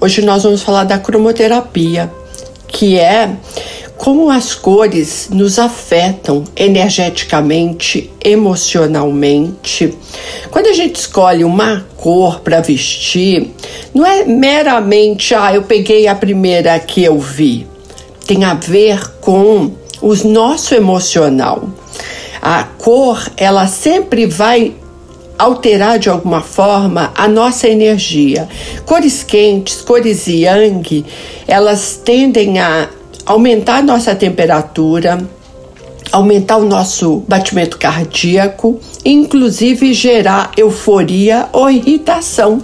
Hoje nós vamos falar da cromoterapia, que é como as cores nos afetam energeticamente, emocionalmente. Quando a gente escolhe uma cor para vestir, não é meramente, ah, eu peguei a primeira que eu vi. Tem a ver com o nosso emocional. A cor, ela sempre vai alterar de alguma forma a nossa energia. Cores quentes, cores yang, elas tendem a aumentar nossa temperatura, aumentar o nosso batimento cardíaco, inclusive gerar euforia ou irritação.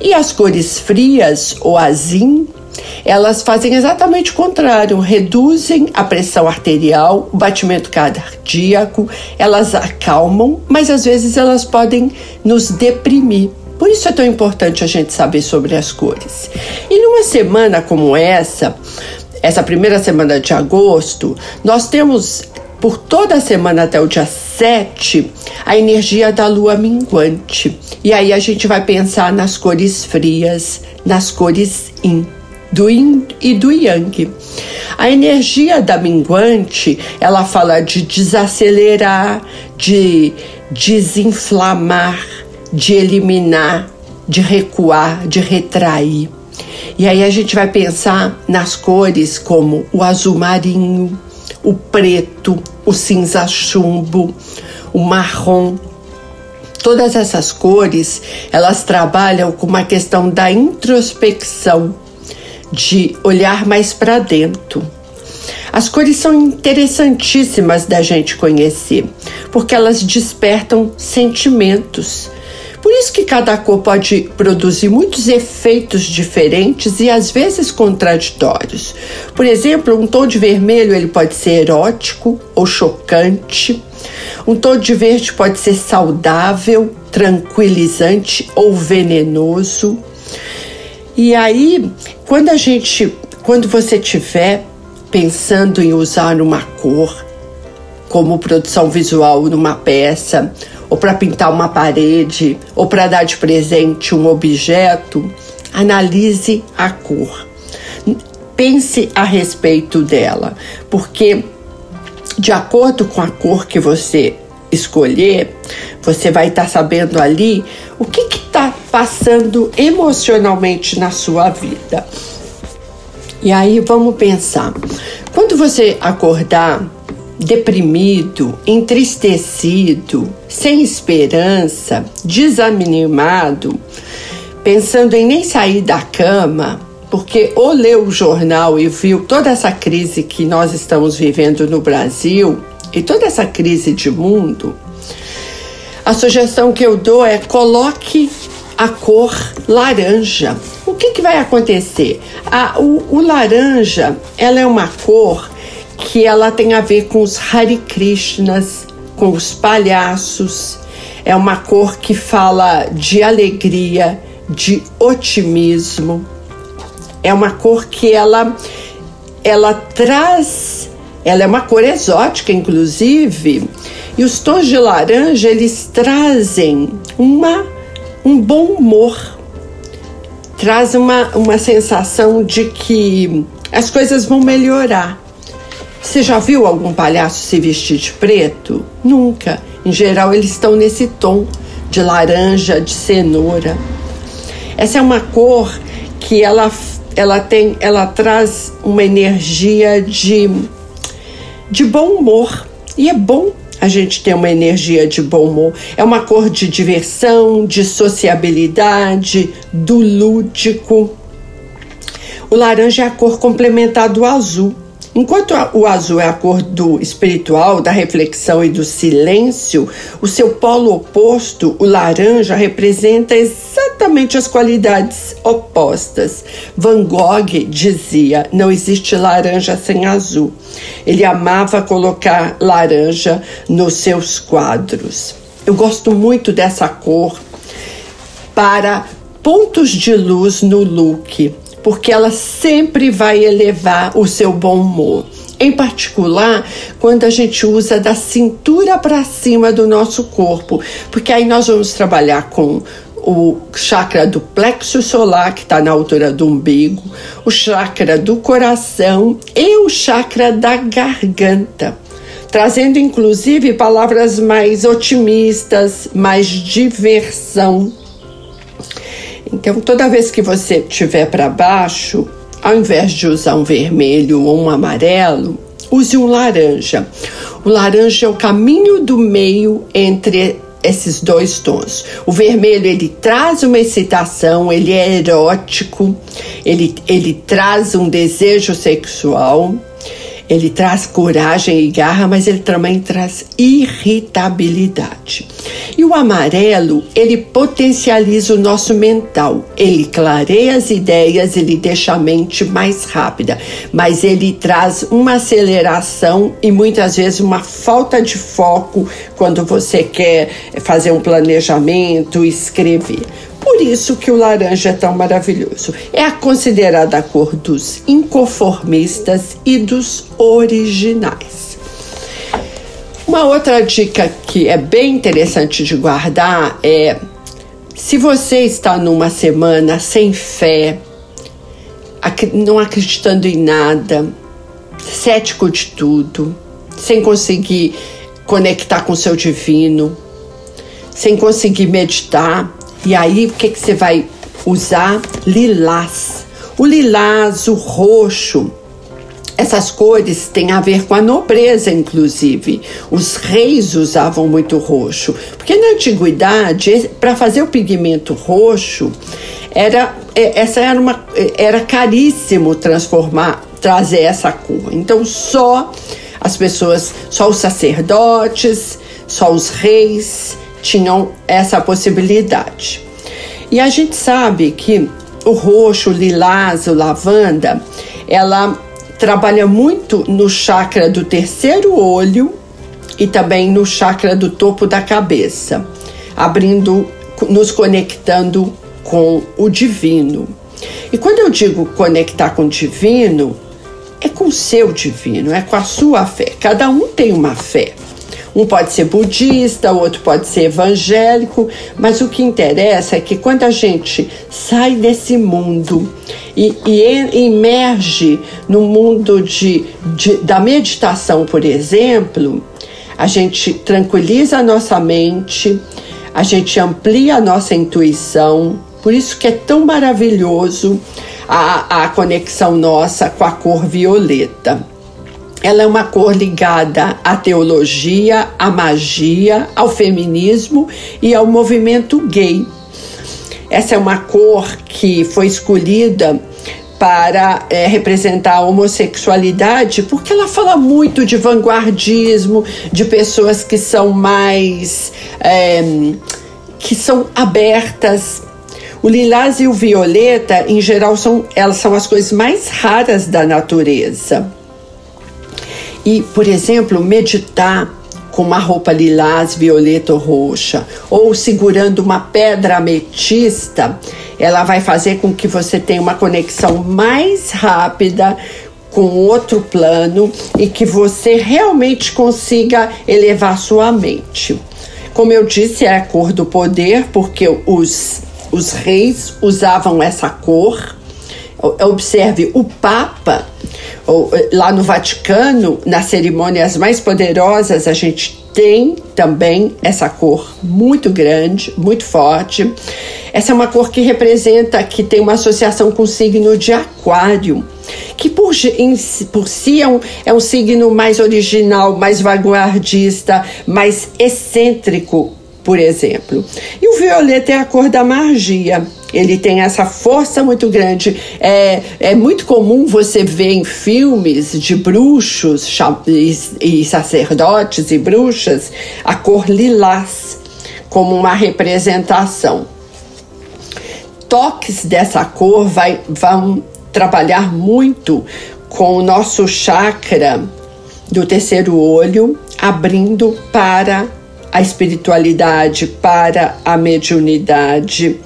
E as cores frias, ou azim, elas fazem exatamente o contrário, reduzem a pressão arterial, o batimento cardíaco, elas acalmam, mas às vezes elas podem nos deprimir. Por isso é tão importante a gente saber sobre as cores. E numa semana como essa, essa primeira semana de agosto, nós temos por toda a semana até o dia 7 a energia da lua minguante. E aí a gente vai pensar nas cores frias, nas cores yin do yin e do yang. A energia da minguante, ela fala de desacelerar, de desinflamar, de eliminar, de recuar, de retrair. E aí a gente vai pensar nas cores como o azul marinho, o preto, o cinza chumbo, o marrom. Todas essas cores, elas trabalham com uma questão da introspecção, de olhar mais para dentro. As cores são interessantíssimas da gente conhecer, porque elas despertam sentimentos. Por isso que cada cor pode produzir muitos efeitos diferentes e às vezes contraditórios. Por exemplo, um tom de vermelho ele pode ser erótico ou chocante. Um tom de verde pode ser saudável, tranquilizante ou venenoso. E aí, quando a gente, quando você tiver pensando em usar uma cor como produção visual numa peça, ou para pintar uma parede, ou para dar de presente um objeto, analise a cor. Pense a respeito dela, porque de acordo com a cor que você escolher, você vai estar tá sabendo ali o que está passando emocionalmente na sua vida. E aí vamos pensar: quando você acordar deprimido, entristecido, sem esperança, desanimado, pensando em nem sair da cama, porque ou leu o jornal e viu toda essa crise que nós estamos vivendo no Brasil, e toda essa crise de mundo, a sugestão que eu dou é coloque a cor laranja. O que, que vai acontecer? A, o, o, laranja, ela é uma cor que ela tem a ver com os Hare Krishnas, com os palhaços. É uma cor que fala de alegria, de otimismo. É uma cor que ela ela traz ela é uma cor exótica, inclusive, e os tons de laranja eles trazem uma, um bom humor, traz uma, uma sensação de que as coisas vão melhorar. Você já viu algum palhaço se vestir de preto? Nunca. Em geral, eles estão nesse tom de laranja, de cenoura. Essa é uma cor que ela, ela tem, ela traz uma energia de de bom humor. E é bom a gente ter uma energia de bom humor. É uma cor de diversão, de sociabilidade, do lúdico. O laranja é a cor complementar do azul. Enquanto o azul é a cor do espiritual, da reflexão e do silêncio, o seu polo oposto, o laranja, representa exatamente as qualidades opostas. Van Gogh dizia: não existe laranja sem azul. Ele amava colocar laranja nos seus quadros. Eu gosto muito dessa cor para pontos de luz no look, porque ela sempre vai elevar o seu bom humor. Em particular, quando a gente usa da cintura para cima do nosso corpo, porque aí nós vamos trabalhar com o chakra do plexo solar, que está na altura do umbigo, o chakra do coração e o chakra da garganta, trazendo inclusive palavras mais otimistas, mais diversão. Então, toda vez que você estiver para baixo, ao invés de usar um vermelho ou um amarelo, use um laranja. O laranja é o caminho do meio entre esses dois tons. O vermelho ele traz uma excitação, ele é erótico, ele, ele traz um desejo sexual. Ele traz coragem e garra, mas ele também traz irritabilidade. E o amarelo, ele potencializa o nosso mental. Ele clareia as ideias, ele deixa a mente mais rápida, mas ele traz uma aceleração e muitas vezes uma falta de foco quando você quer fazer um planejamento, escrever. Por isso que o laranja é tão maravilhoso. É a considerada a cor dos inconformistas e dos originais. Uma outra dica que é bem interessante de guardar é se você está numa semana sem fé, não acreditando em nada, cético de tudo, sem conseguir conectar com o seu divino, sem conseguir meditar, e aí, o que, que você vai usar? Lilás. O lilás, o roxo, essas cores têm a ver com a nobreza, inclusive. Os reis usavam muito roxo, porque na antiguidade, para fazer o pigmento roxo, era é, essa era uma era caríssimo transformar, trazer essa cor. Então só as pessoas, só os sacerdotes, só os reis tinham essa possibilidade. E a gente sabe que o roxo, o lilás, o lavanda, ela trabalha muito no chakra do terceiro olho e também no chakra do topo da cabeça, abrindo, nos conectando com o divino. E quando eu digo conectar com o divino, é com o seu divino, é com a sua fé. Cada um tem uma fé. Um pode ser budista, o outro pode ser evangélico, mas o que interessa é que quando a gente sai desse mundo e, e emerge no mundo de, de, da meditação, por exemplo, a gente tranquiliza a nossa mente, a gente amplia a nossa intuição. Por isso que é tão maravilhoso a, a conexão nossa com a cor violeta. Ela é uma cor ligada à teologia, à magia, ao feminismo e ao movimento gay. Essa é uma cor que foi escolhida para é, representar a homossexualidade, porque ela fala muito de vanguardismo, de pessoas que são mais. É, que são abertas. O lilás e o violeta, em geral, são, elas são as coisas mais raras da natureza. E, por exemplo, meditar com uma roupa lilás, violeta ou roxa, ou segurando uma pedra ametista, ela vai fazer com que você tenha uma conexão mais rápida com outro plano e que você realmente consiga elevar sua mente. Como eu disse, é a cor do poder, porque os, os reis usavam essa cor. Observe, o Papa eh, lá no Vaticano, nas cerimônias mais poderosas, a gente tem também essa cor muito grande, muito forte. Essa é uma cor que representa, que tem uma associação com o signo de Aquário, que por, em, por si é um, é um signo mais original, mais vanguardista, mais excêntrico, por exemplo. E o violeta é a cor da magia ele tem essa força muito grande. É, é muito comum você ver em filmes de bruxos e, e sacerdotes e bruxas a cor lilás como uma representação. toques dessa cor vai, vão trabalhar muito com o nosso chakra do terceiro olho, abrindo para a espiritualidade, para a mediunidade.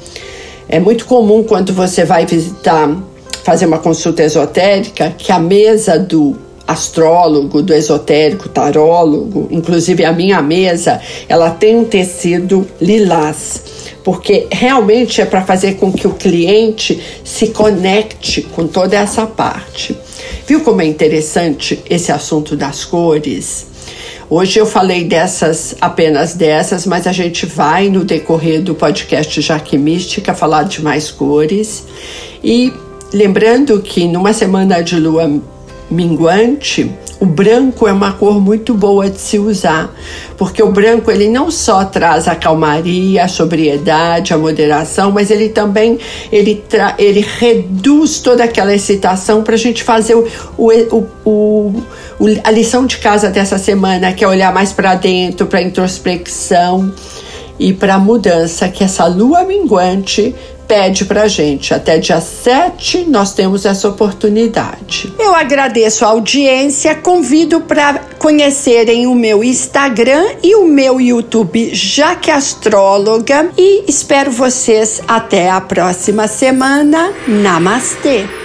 É muito comum quando você vai visitar, fazer uma consulta esotérica, que a mesa do astrólogo, do esotérico, tarólogo, inclusive a minha mesa, ela tem um tecido lilás, porque realmente é para fazer com que o cliente se conecte com toda essa parte. Viu como é interessante esse assunto das cores? Hoje eu falei dessas, apenas dessas, mas a gente vai no decorrer do podcast Jaque Mística falar de mais cores. E lembrando que numa semana de lua minguante, o branco é uma cor muito boa de se usar, porque o branco ele não só traz a calmaria, a sobriedade, a moderação, mas ele também ele, ele reduz toda aquela excitação para a gente fazer o, o, o, a lição de casa dessa semana, que é olhar mais para dentro, para introspecção e para mudança que essa lua minguante pede pra gente. Até dia 7 nós temos essa oportunidade. Eu agradeço a audiência, convido para conhecerem o meu Instagram e o meu YouTube Jaque Astróloga e espero vocês até a próxima semana. Namastê!